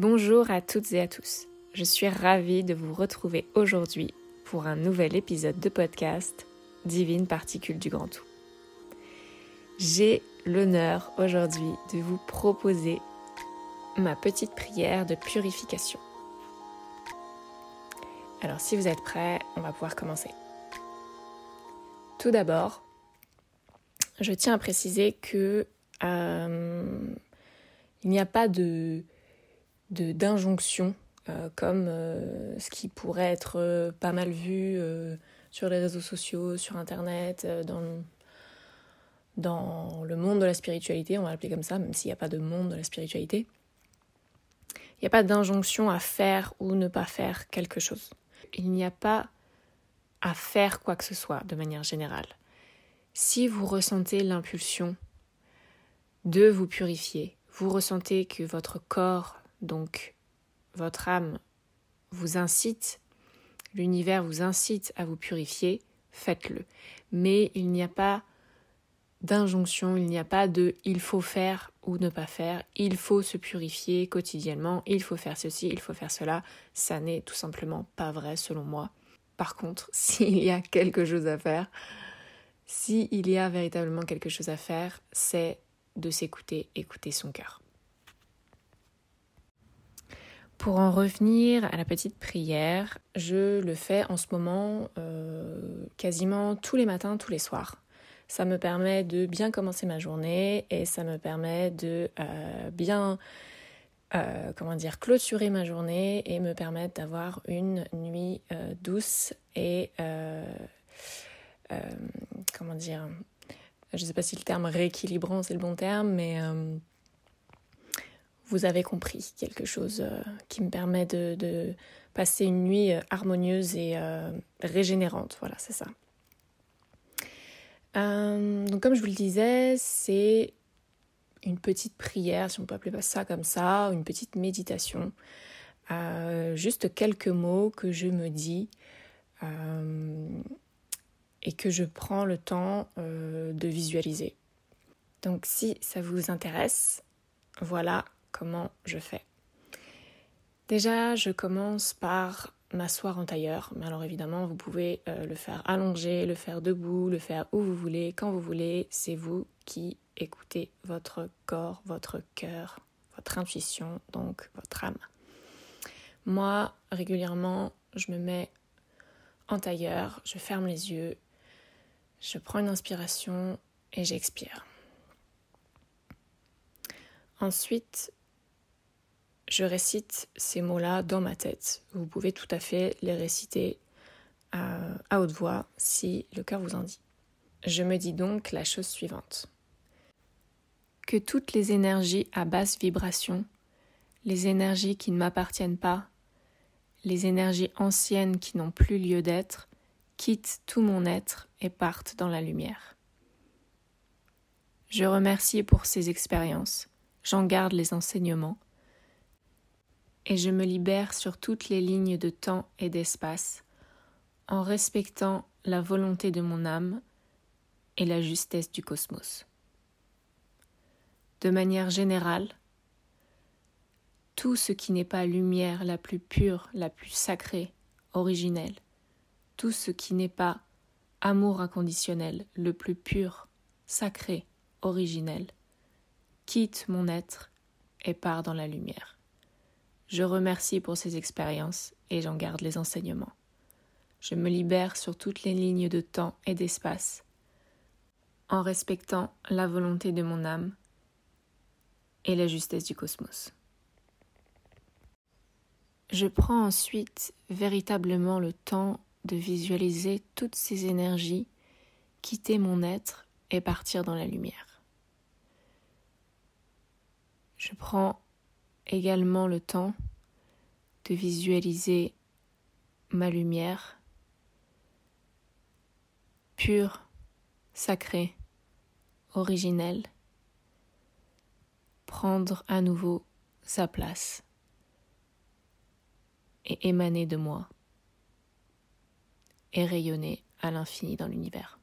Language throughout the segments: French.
Bonjour à toutes et à tous. Je suis ravie de vous retrouver aujourd'hui pour un nouvel épisode de podcast Divine Particule du Grand Tout. J'ai l'honneur aujourd'hui de vous proposer ma petite prière de purification. Alors si vous êtes prêts, on va pouvoir commencer. Tout d'abord, je tiens à préciser que euh, il n'y a pas de d'injonction euh, comme euh, ce qui pourrait être pas mal vu sur les réseaux sociaux, sur internet, dans, dans le monde de la spiritualité, on va l'appeler comme ça, même s'il n'y a pas de monde de la spiritualité. Il n'y a pas d'injonction à faire ou ne pas faire quelque chose. Il n'y a pas à faire quoi que ce soit de manière générale. Si vous ressentez l'impulsion de vous purifier, vous ressentez que votre corps, donc votre âme, vous incite, l'univers vous incite à vous purifier, faites-le. Mais il n'y a pas d'injonction, il n'y a pas de il faut faire ou ne pas faire, il faut se purifier quotidiennement, il faut faire ceci, il faut faire cela. Ça n'est tout simplement pas vrai selon moi. Par contre, s'il y a quelque chose à faire, s'il y a véritablement quelque chose à faire, c'est de s'écouter, écouter son cœur. Pour en revenir à la petite prière, je le fais en ce moment euh, quasiment tous les matins, tous les soirs. Ça me permet de bien commencer ma journée et ça me permet de euh, bien euh, comment dire, clôturer ma journée et me permettre d'avoir une nuit douce et comment dire, je ne sais pas si le terme rééquilibrant c'est le bon terme, mais vous avez compris quelque chose qui me permet de, passer une nuit harmonieuse et régénérante. Voilà, c'est ça. donc comme je vous le disais, c'est une petite prière, si on peut appeler ça comme ça, une petite méditation. Euh, juste quelques mots que je me dis euh, et que je prends le temps euh, de visualiser. Donc si ça vous intéresse, voilà comment je fais. Déjà, je commence par m'asseoir en tailleur. Mais alors évidemment, vous pouvez le faire allongé, le faire debout, le faire où vous voulez, quand vous voulez. C'est vous qui écoutez votre corps, votre cœur, votre intuition, donc votre âme. Moi, régulièrement, je me mets en tailleur, je ferme les yeux, je prends une inspiration et j'expire. Ensuite, je récite ces mots-là dans ma tête. Vous pouvez tout à fait les réciter à, à haute voix si le cœur vous en dit. Je me dis donc la chose suivante que toutes les énergies à basse vibration, les énergies qui ne m'appartiennent pas, les énergies anciennes qui n'ont plus lieu d'être, quittent tout mon être et partent dans la lumière. Je remercie pour ces expériences, j'en garde les enseignements, et je me libère sur toutes les lignes de temps et d'espace, en respectant la volonté de mon âme et la justesse du cosmos de manière générale, tout ce qui n'est pas lumière la plus pure, la plus sacrée, originelle, tout ce qui n'est pas amour inconditionnel, le plus pur, sacré, originel, quitte mon être et part dans la lumière. Je remercie pour ces expériences et j'en garde les enseignements. Je me libère sur toutes les lignes de temps et d'espace, en respectant la volonté de mon âme et la justesse du cosmos. Je prends ensuite véritablement le temps de visualiser toutes ces énergies quitter mon être et partir dans la lumière. Je prends également le temps de visualiser ma lumière pure, sacrée, originelle, prendre à nouveau sa place et émaner de moi et rayonner à l'infini dans l'univers.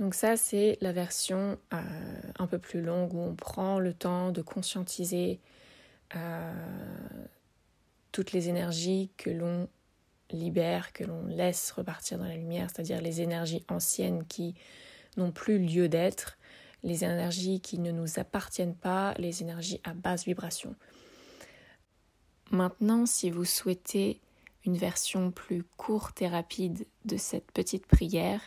Donc ça, c'est la version euh, un peu plus longue où on prend le temps de conscientiser euh, toutes les énergies que l'on libère, que l'on laisse repartir dans la lumière, c'est-à-dire les énergies anciennes qui n'ont plus lieu d'être, les énergies qui ne nous appartiennent pas, les énergies à basse vibration. Maintenant, si vous souhaitez une version plus courte et rapide de cette petite prière,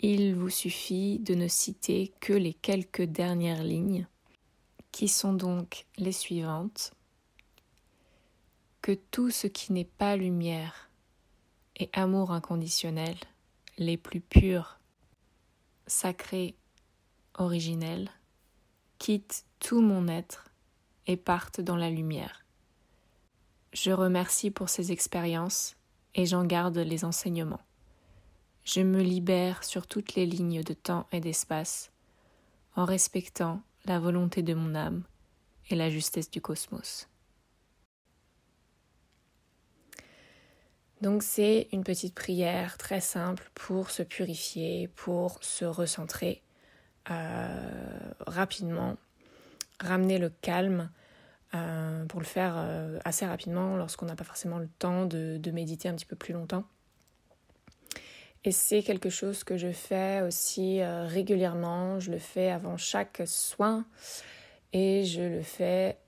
il vous suffit de ne citer que les quelques dernières lignes, qui sont donc les suivantes. Que tout ce qui n'est pas lumière et amour inconditionnel, les plus purs, sacrés, originels, quitte tout mon être et parte dans la lumière. Je remercie pour ces expériences et j'en garde les enseignements. Je me libère sur toutes les lignes de temps et d'espace en respectant la volonté de mon âme et la justesse du cosmos. Donc c'est une petite prière très simple pour se purifier, pour se recentrer euh, rapidement, ramener le calme euh, pour le faire euh, assez rapidement lorsqu'on n'a pas forcément le temps de, méditer un petit peu plus longtemps. Et c'est quelque chose que je fais aussi régulièrement. Je le fais avant chaque soin et je le fais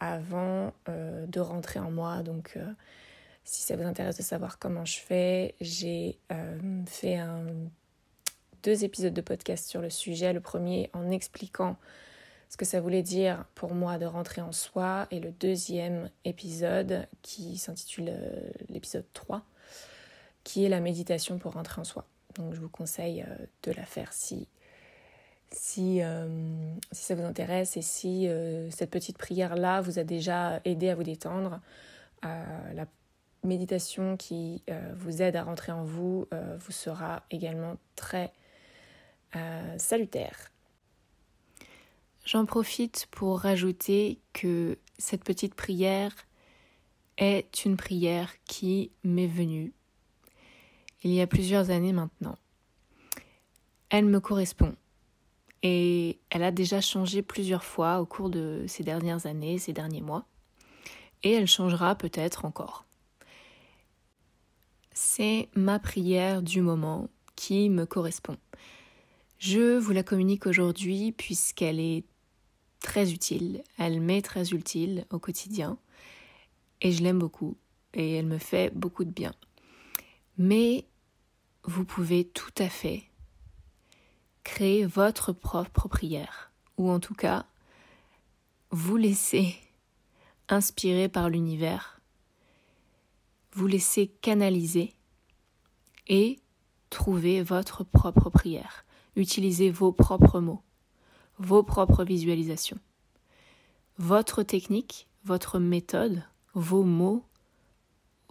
avant de rentrer en moi. Donc, si ça vous intéresse de savoir comment je fais, j'ai fait un deux épisodes de podcast sur le sujet. Le premier en expliquant ce que ça voulait dire pour moi de rentrer en soi et le deuxième épisode qui s'intitule euh, l'épisode 3 qui est la méditation pour rentrer en soi. Donc je vous conseille euh, de la faire euh, si ça vous intéresse et si cette petite prière-là vous a déjà aidé à vous détendre. la méditation qui vous aide à rentrer en vous vous sera également très euh, salutaire. J'en profite pour rajouter que cette petite prière est une prière qui m'est venue il y a plusieurs années maintenant. Elle me correspond et elle a déjà changé plusieurs fois au cours de ces dernières années, ces derniers mois, et elle changera peut-être encore. C'est ma prière du moment qui me correspond. Je vous la communique aujourd'hui puisqu'elle est très utile, elle m'est très utile au quotidien et je l'aime beaucoup et elle me fait beaucoup de bien. Mais vous pouvez tout à fait créer votre propre prière ou en tout cas vous laisser inspirer par l'univers, vous laisser canaliser et trouver votre propre prière. Utilisez vos propres mots, vos propres visualisations. Votre technique, votre méthode, vos mots,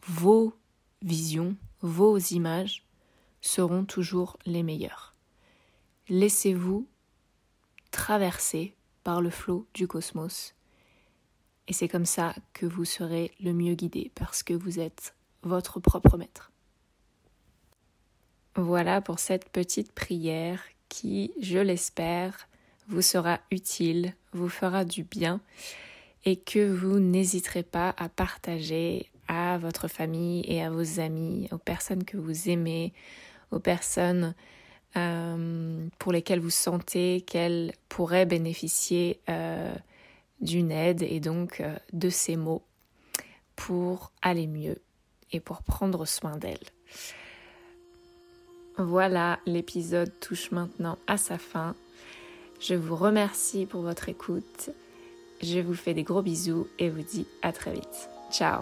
vos visions, vos images seront toujours les meilleurs. Laissez-vous traverser par le flot du cosmos. Et c'est comme ça que vous serez le mieux guidé parce que vous êtes votre propre maître. Voilà pour cette petite prière qui, je l'espère, vous sera utile, vous fera du bien et que vous n'hésiterez pas à partager à votre famille et à vos amis, aux personnes que vous aimez, aux personnes euh, pour lesquelles vous sentez qu'elles pourraient bénéficier euh, d'une aide et donc euh, de ces mots pour aller mieux et pour prendre soin d'elles. Voilà, l'épisode touche maintenant à sa fin. Je vous remercie pour votre écoute. Je vous fais des gros bisous et vous dis à très vite. Ciao